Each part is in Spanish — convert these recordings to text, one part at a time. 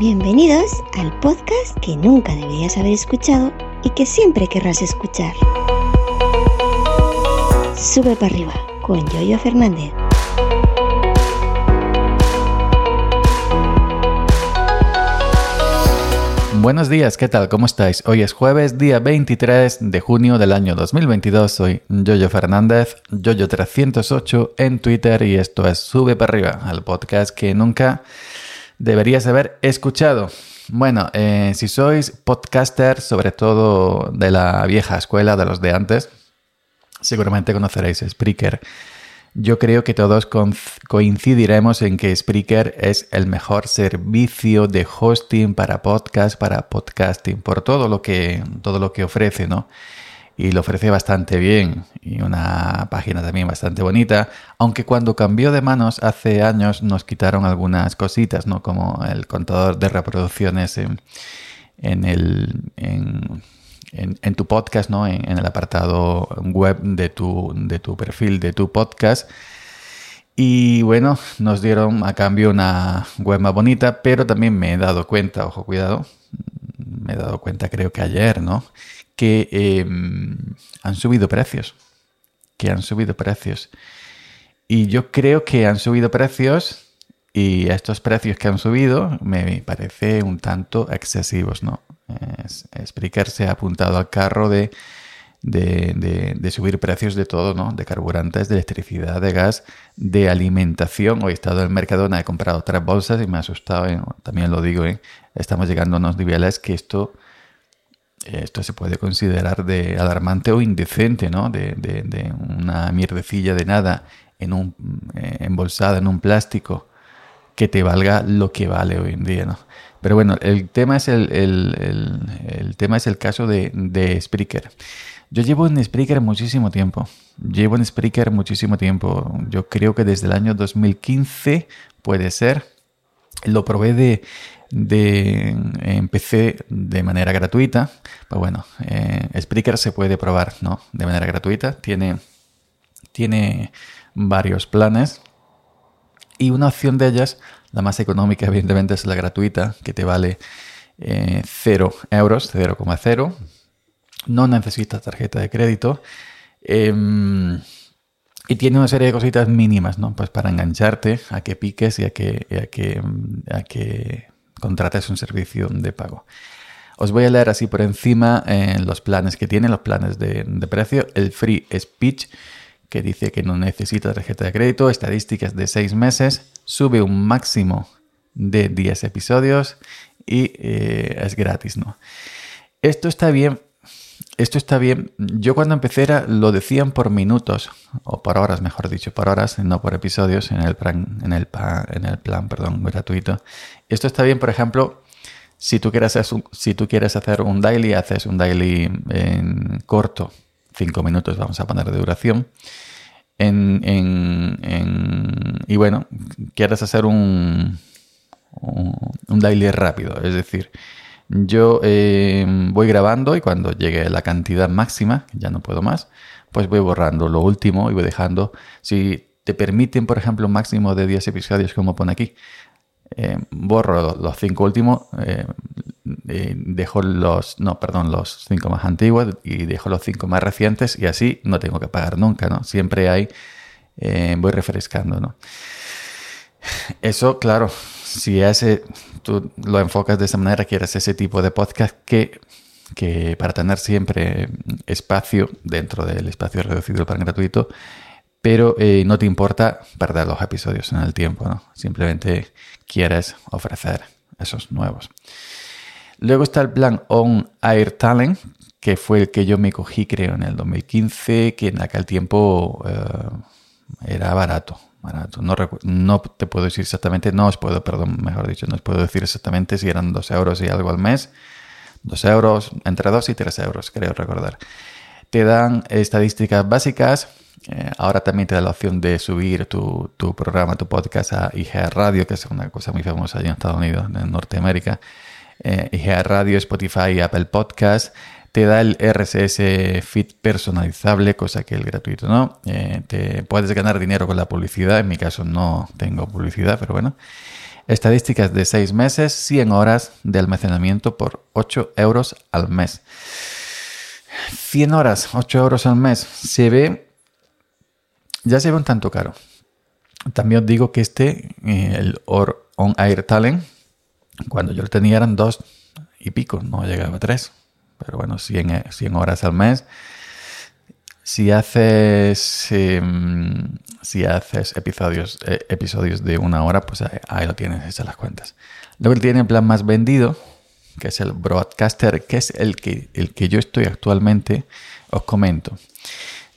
Bienvenidos al podcast que nunca deberías haber escuchado y que siempre querrás escuchar. Sube para arriba con Yoyo Fernández. Buenos días, ¿qué tal? ¿Cómo estáis? Hoy es jueves, día 23 de junio del año 2022. Soy Yoyo Fernández, Yoyo308 en Twitter y esto es Sube para arriba, el podcast que nunca deberías haber escuchado. Bueno, eh, si sois podcaster, sobre todo de la vieja escuela, de los de antes, seguramente conoceréis Spreaker. Yo creo que todos coincidiremos en que Spreaker es el mejor servicio de hosting para podcast, para podcasting, por todo lo que, todo lo que ofrece, ¿no? Y lo ofrece bastante bien y una página también bastante bonita, aunque cuando cambió de manos hace años nos quitaron algunas cositas, ¿no? Como el contador de reproducciones en, en el... En, en, tu podcast, ¿no? En, el apartado web de tu, de tu perfil, de tu podcast. Y bueno, nos dieron a cambio una web más bonita, pero también me he dado cuenta, ojo, cuidado, me he dado cuenta creo que ayer, ¿no? Que em, han subido precios, que han subido precios. Y yo creo que han subido precios y estos precios que han subido me parece un tanto excesivos, ¿no? Spreaker se ha apuntado al carro de, de, subir precios de todo, ¿no? De carburantes, de electricidad, de gas, de alimentación. Hoy he estado en el Mercadona, he comprado tres bolsas y me ha asustado, ¿eh? también lo digo, ¿eh? estamos llegando a unos niveles que esto, esto se puede considerar de alarmante o indecente, ¿no? De, de una mierdecilla de nada en un, eh, embolsada en un plástico que te valga lo que vale hoy en día, ¿no? Pero bueno, el tema es el, el, tema es el caso de, de Spreaker. Yo llevo en Spreaker muchísimo tiempo. Llevo en Spreaker muchísimo tiempo. Yo creo que desde el año 2015 puede ser. Lo probé de, de empecé de manera gratuita. Pues bueno, eh, Spreaker se puede probar, ¿no? De manera gratuita. Tiene, tiene varios planes. Y una opción de ellas la más económica, evidentemente, es la gratuita, que te vale 0 eh, euros, 0,0. No necesitas tarjeta de crédito. Em, y tiene una serie de cositas mínimas, ¿no? Pues para engancharte a que piques y a que, a que, a que contrates un servicio de pago. Os voy a leer así por encima eh, los planes que tiene, los planes de, de precio. El Free Speech que dice que no necesita tarjeta de crédito, estadísticas de 6 meses, sube un máximo de 10 episodios y eh, es gratis, ¿no? Esto está bien. Esto está bien. Yo cuando empecé lo decían por minutos, o por horas, mejor dicho, por horas, no por episodios, en el plan, en el, en el plan perdón, gratuito. Esto está bien, por ejemplo, si tú quieres hacer un, un daily, haces un daily en corto, 5 minutos vamos a poner de duración. En, y bueno, quieres hacer un, un, daily rápido, es decir, yo eh, voy grabando y cuando llegue la cantidad máxima, ya no puedo más, pues voy borrando lo último y voy dejando, si te permiten, por ejemplo, un máximo de 10 episodios, como pone aquí, eh, borro los cinco últimos, eh, dejo los, no, perdón, los cinco más antiguos y dejo los cinco más recientes y así no tengo que pagar nunca, ¿no? Siempre hay, voy refrescando, ¿no? Eso, claro, si ese, tú lo enfocas de esa manera, quieres ese tipo de podcast que, que para tener siempre espacio dentro del espacio reducido para gratuito, pero eh, no te importa perder los episodios en el tiempo, ¿no? Simplemente quieres ofrecer esos nuevos. Luego está el plan On Air Talent, que fue el que yo me cogí, creo, en el 2015, que en aquel tiempo eh, era barato. Barato. No, te puedo decir exactamente, no os puedo, perdón, mejor dicho, no os puedo decir exactamente si eran 2 euros y algo al mes. 2 euros, entre 2 y 3 euros, creo recordar. Te dan estadísticas básicas, eh, ahora también te da la opción de subir tu, tu, programa, tu podcast a IGA Radio, que es una cosa muy famosa allá en Estados Unidos, en Norteamérica. Eh, Radio, Spotify, Apple Podcast. Te da el RSS feed personalizable, cosa que el gratuito no. Eh, te puedes ganar dinero con la publicidad. En mi caso no tengo publicidad, pero bueno. Estadísticas de 6 meses, 100 horas de almacenamiento por 8 euros al mes. 100 horas, 8 euros al mes. Se ve, ya se ve un tanto caro. También os digo que este, eh, el On Air Talent, cuando yo lo tenía eran 2 y pico, no llegaba a 3. Pero bueno, 100, 100 horas al mes si haces, em, si haces episodios, eh, episodios de una hora, pues ahí, lo tienes, hechas las cuentas. Luego tiene el plan más vendido, que es el Broadcaster, que es el que, el que yo estoy actualmente, os comento.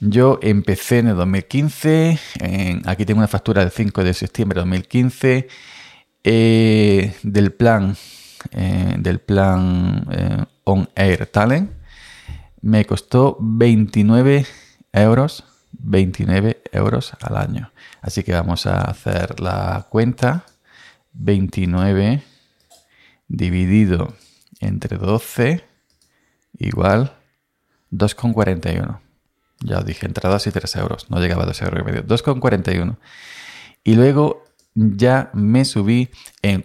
Yo empecé en el 2015, aquí tengo una factura del 5 de septiembre de 2015, eh, del plan, eh, del plan On Air Talent, me costó 29 euros, 29 euros al año. Así que vamos a hacer la cuenta. 29 dividido entre 12 igual 2,41. Ya os dije, entre 2 y 3 euros. No llegaba a 2 euros y medio. 2,41. Y luego ya me subí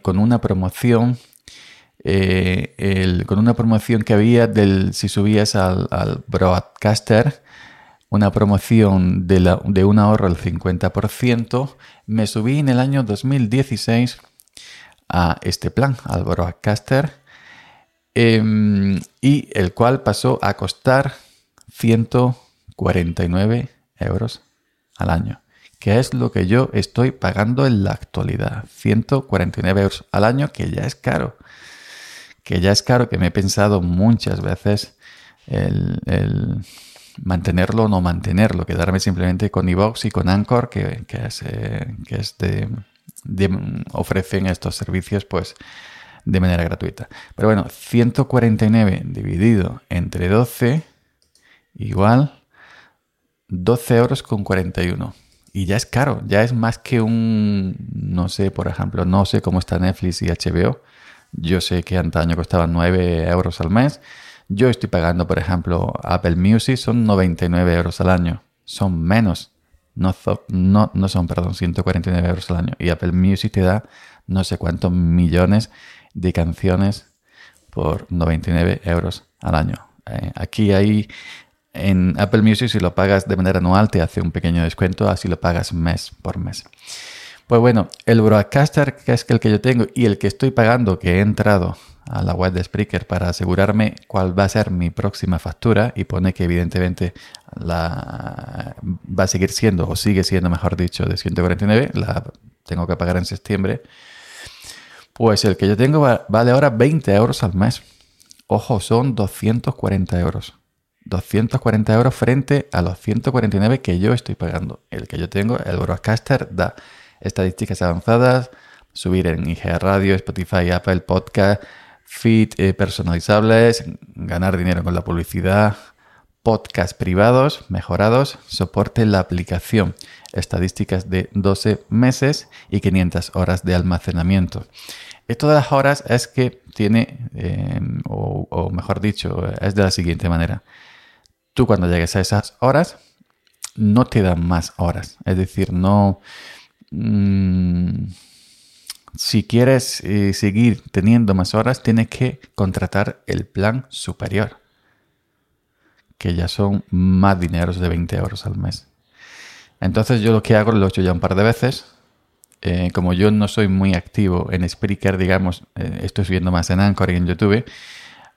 con una promoción. Eh, con una promoción que había del si subías al, broadcaster una promoción de un ahorro del 50%, me subí en el año 2016 a este plan, al Broadcaster, em, y el cual pasó a costar 149 euros al año, que es lo que yo estoy pagando en la actualidad. 149 euros al año, que ya es caro. Que ya es caro, que me he pensado muchas veces el mantenerlo o no mantenerlo, quedarme simplemente con iVox y con Anchor, que, es, eh, que es de, ofrecen estos servicios pues de manera gratuita. Pero bueno, 149 dividido entre 12 igual 12 euros con 41. Y ya es caro, ya es más que un, no sé, por ejemplo, no sé cómo está Netflix y HBO. Yo sé que antaño costaban 9 euros al mes yo estoy pagando, por ejemplo, Apple Music, son 99 euros al año. Son menos. No, no, no son, perdón, 149 euros al año. Y Apple Music te da no sé cuántos millones de canciones por 99 euros al año. Eh, aquí hay en Apple Music, si lo pagas de manera anual, te hace un pequeño descuento, así lo pagas mes por mes. Pues bueno, el Broadcaster, que es el que yo tengo y el que estoy pagando, que he entrado a la web de Spreaker para asegurarme cuál va a ser mi próxima factura y pone que evidentemente la va a seguir siendo o sigue siendo, mejor dicho, de 149, la tengo que pagar en septiembre. Pues el que yo tengo vale ahora 20 euros al mes. Ojo, son 240 euros. 240 euros frente a los 149 que yo estoy pagando. El que yo tengo, el Broadcaster, da estadísticas avanzadas, subir en IG Radio, Spotify, Apple Podcast, feed eh, personalizables, ganar dinero con la publicidad, podcast privados mejorados, soporte la aplicación, estadísticas de 12 meses y 500 horas de almacenamiento. Esto de las horas es que tiene, em, o, mejor dicho, es de la siguiente manera. Tú cuando llegues a esas horas, no te dan más horas. Es decir, no... Mm, si quieres eh, seguir teniendo más horas, tienes que contratar el plan superior, que ya son más dineros de 20 euros al mes. Entonces yo lo que hago, lo he hecho ya un par de veces, eh, como yo no soy muy activo en Spreaker, digamos, eh, estoy subiendo más en Anchor y en YouTube,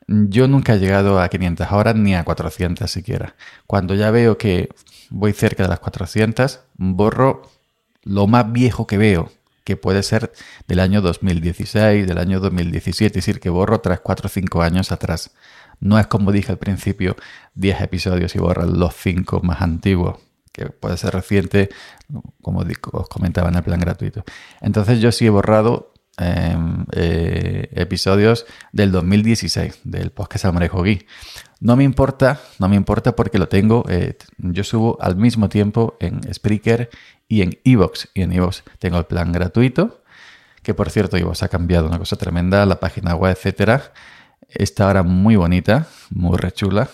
yo nunca he llegado a 500 horas ni a 400 siquiera. Cuando ya veo que voy cerca de las 400, borro lo más viejo que veo que puede ser del año 2016, del año 2017, es decir, que borro 3, 4, 5 años atrás. No es como dije al principio, 10 episodios y borro los 5 más antiguos, que puede ser reciente, como os comentaba en el plan gratuito. Entonces yo sí he borrado em, eh, episodios del 2016, del podcast Almarejo Gui. No me importa, no me importa porque lo tengo, eh, yo subo al mismo tiempo en Spreaker y en Evox. Y en Evox tengo el plan gratuito, que por cierto Evox ha cambiado una cosa tremenda, la página web, etcétera. Está ahora muy bonita, muy rechula.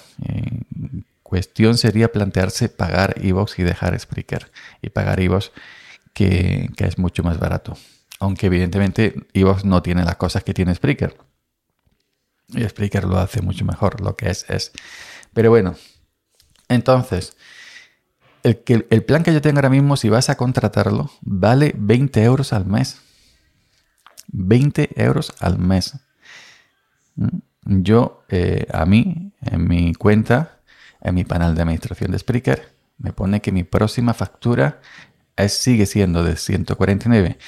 Cuestión sería plantearse pagar Evox y dejar Spreaker. Y pagar Evox, que, que es mucho más barato. Aunque evidentemente Evox no tiene las cosas que tiene Spreaker. Y Spreaker lo hace mucho mejor, lo que es es. Pero bueno, entonces, el, el plan que yo tengo ahora mismo, si vas a contratarlo, vale 20 euros al mes. 20 euros al mes. Mm, yo, eh, a mí, en mi cuenta, en mi panel de administración de Spreaker, me pone que mi próxima factura es, sigue siendo de 149.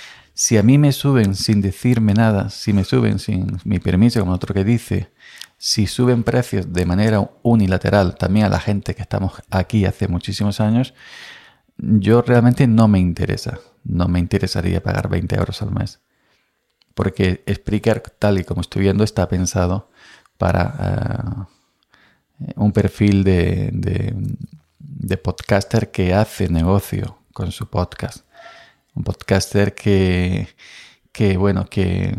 Si a mí me suben sin decirme nada, si me suben sin mi permiso, como otro que dice, si suben precios de manera unilateral también a la gente que estamos aquí hace muchísimos años, yo realmente no me interesa. No me interesaría pagar 20 euros al mes. Porque Spreaker, tal y como estoy viendo, está pensado para eh, un perfil de, de podcaster que hace negocio con su podcast. Un podcaster que, que bueno, que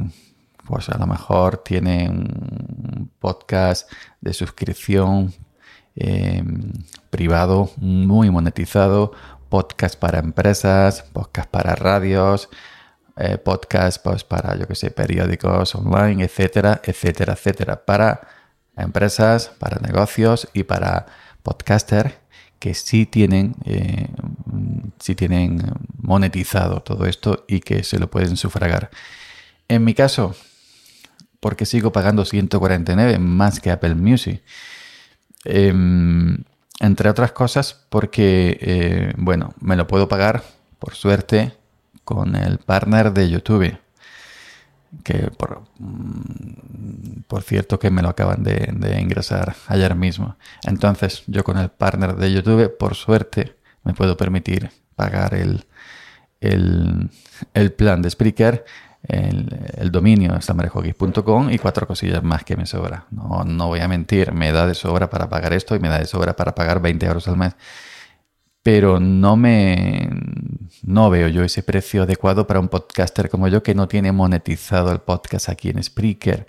pues a lo mejor tiene un podcast de suscripción em, privado muy monetizado, podcast para empresas, podcast para radios, eh, podcast pues, para, yo que sé, periódicos online, etcétera, etcétera, etcétera, para empresas, para negocios y para podcaster que sí tienen, eh, sí tienen monetizado todo esto y que se lo pueden sufragar. En mi caso, porque sigo pagando 149 más que Apple Music. Em, entre otras cosas, porque, eh, bueno, me lo puedo pagar, por suerte, con el partner de YouTube que por, mm, por cierto que me lo acaban de, ingresar ayer mismo. Entonces yo con el partner de YouTube, por suerte, me puedo permitir pagar el, el, plan de Spreaker, el, el dominio samarejoguis.com y cuatro cosillas más que me sobra. No, no voy a mentir, me da de sobra para pagar esto y me da de sobra para pagar 20 euros al mes pero no me no veo yo ese precio adecuado para un podcaster como yo que no tiene monetizado el podcast aquí en Spreaker,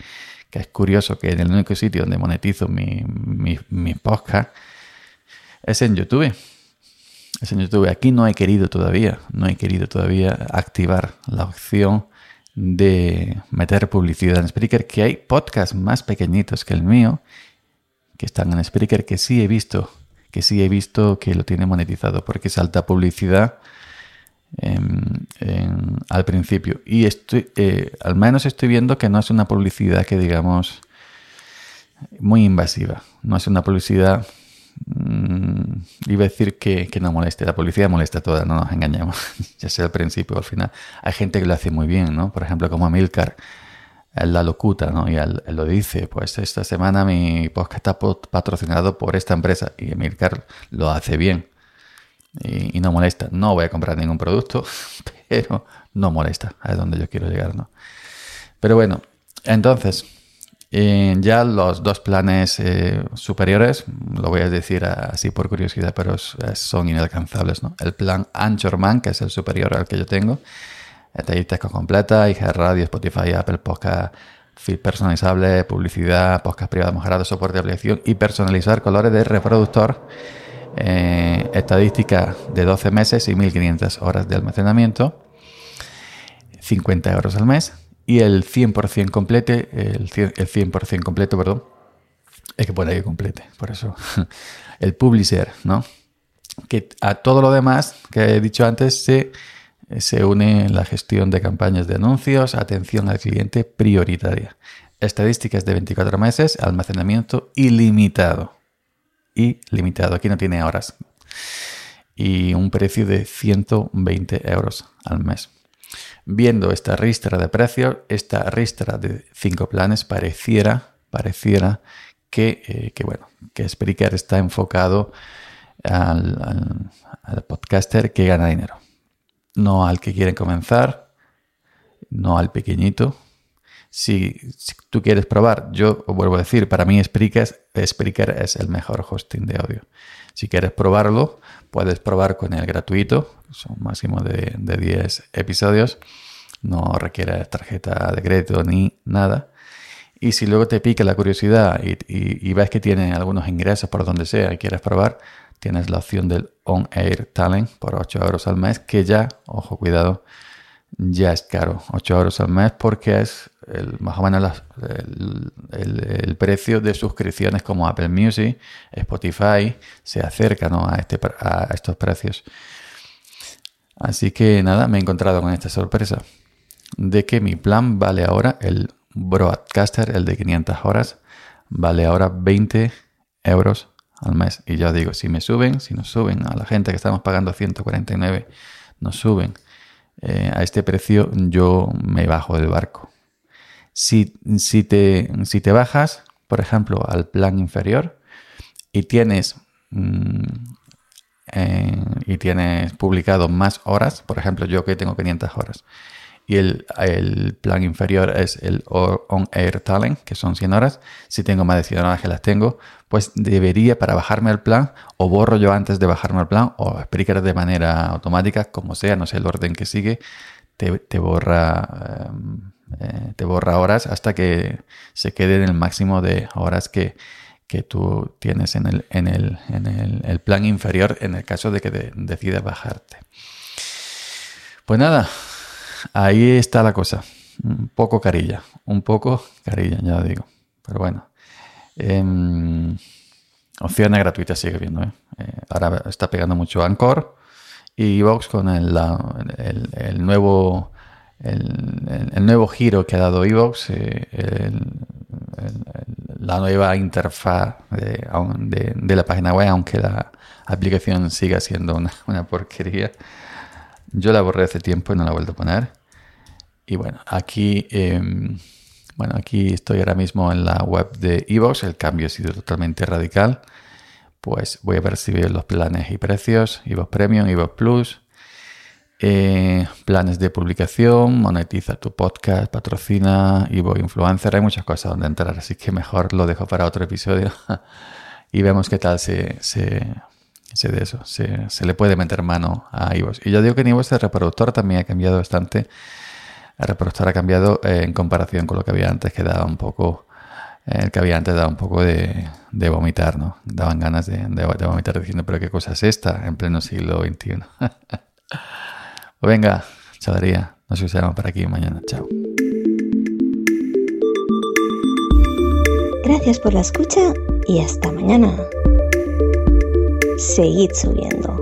que es curioso que en el único sitio donde monetizo mi, mi, podcast es en YouTube. Es en YouTube. Aquí no he querido todavía, no he querido todavía activar la opción de meter publicidad en Spreaker, que hay podcasts más pequeñitos que el mío, que están en Spreaker, que sí he visto que sí he visto que lo tiene monetizado porque salta publicidad al principio. Y estoy, eh, al menos estoy viendo que no es una publicidad que digamos muy invasiva. No es una publicidad, mm, iba a decir que, que, no moleste. La publicidad molesta toda, no nos engañemos. ya sea al principio o al final. Hay gente que lo hace muy bien, ¿no? Por ejemplo, como Amilcar él la locuta, ¿no? Y él, lo dice, pues esta semana mi podcast está patrocinado por esta empresa y Emilcar lo hace bien y, no molesta. No voy a comprar ningún producto, pero no molesta, es donde yo quiero llegar, ¿no? Pero bueno, entonces, eh, ya los dos planes eh, superiores, lo voy a decir así por curiosidad, pero son inalcanzables, ¿no? El plan Anchorman, que es el superior al que yo tengo, estadística completa, IG Radio, Spotify, Apple Podcast, feed personalizable, publicidad, podcast privado mejorado, soporte de aplicación y personalizar colores de reproductor. Eh, estadística de 12 meses y 1500 horas de almacenamiento, 50 euros al mes y el 100% complete, el 100%, completo, perdón, es que pone que complete, por eso, el publisher, ¿no? Que a todo lo demás que he dicho antes se se une la gestión de campañas de anuncios, atención al cliente prioritaria, estadísticas de 24 meses, almacenamiento ilimitado. Ilimitado, aquí no tiene horas. Y un precio de 120 euros al mes. Viendo esta ristra de precios, esta ristra de cinco planes pareciera, pareciera que, eh, que bueno, que Spreaker está enfocado al podcaster que gana dinero no al que quieren comenzar, no al pequeñito. Si, tú quieres probar, yo vuelvo a decir, para mí Spreaker, es el mejor hosting de audio. Si quieres probarlo, puedes probar con el gratuito, son máximo de, de 10 episodios, no requiere tarjeta de crédito ni nada. Y si luego te pica la curiosidad y, y ves que tiene algunos ingresos por donde sea y quieres probar, tienes la opción del On Air Talent por 8 euros al mes, que ya, ojo, cuidado, ya es caro, 8 euros al mes porque es el, más o menos el, precio de suscripciones como Apple Music, Spotify, se acerca a, este, a estos precios. Así que nada, me he encontrado con esta sorpresa de que mi plan vale ahora, el Broadcaster, el de 500 horas, vale ahora 20 euros al mes. Y ya digo, si me suben, si nos suben a la gente que estamos pagando 149, nos suben eh, a este precio, yo me bajo del barco. Si, si, te, si te bajas, por ejemplo, al plan inferior y tienes, mm, eh, y tienes publicado más horas, por ejemplo, yo que tengo 500 horas, el, plan inferior es el On Air Talent, que son 100 horas. Si tengo más de 100 horas que las tengo, pues debería para bajarme el plan, o borro yo antes de bajarme el plan, o explicar de manera automática, como sea, no sé el orden que sigue, te, borra, em, eh, te borra horas hasta que se quede en el máximo de horas que, tú tienes en el, en el, plan inferior en el caso de que decidas bajarte. Pues nada, ahí está la cosa. Un poco carilla, un poco carilla, ya lo digo. Pero bueno. Eh, opciones gratuitas sigue viendo. ¿eh? ¿eh? ahora está pegando mucho Anchor y Evox con el, el, nuevo el, nuevo giro que ha dado Evox, eh, la nueva interfaz de, de, la página web, aunque la aplicación siga siendo una, una porquería. Yo la borré hace tiempo y no la he vuelto a poner. Y bueno, aquí, em, bueno, aquí estoy ahora mismo en la web de Evox. El cambio ha sido totalmente radical. Pues voy a veo los planes y precios. Evox Premium, Evox Plus. Eh, planes de publicación, monetiza tu podcast, patrocina, Evox Influencer. Hay muchas cosas donde entrar, así que mejor lo dejo para otro episodio. y vemos qué tal se, de eso. Se, se, le puede meter mano a Evox. Y yo digo que en Evox el reproductor también ha cambiado bastante. El reproductor ha cambiado eh, en comparación con lo que había antes, que daba un poco. El que había antes daba un poco de, vomitar, ¿no? Daban ganas de, vomitar diciendo, pero qué cosa es esta en pleno siglo XXI. pues venga, chavaría. Nos vemos para aquí mañana. Chao. Gracias por la escucha y hasta mañana seguid subiendo.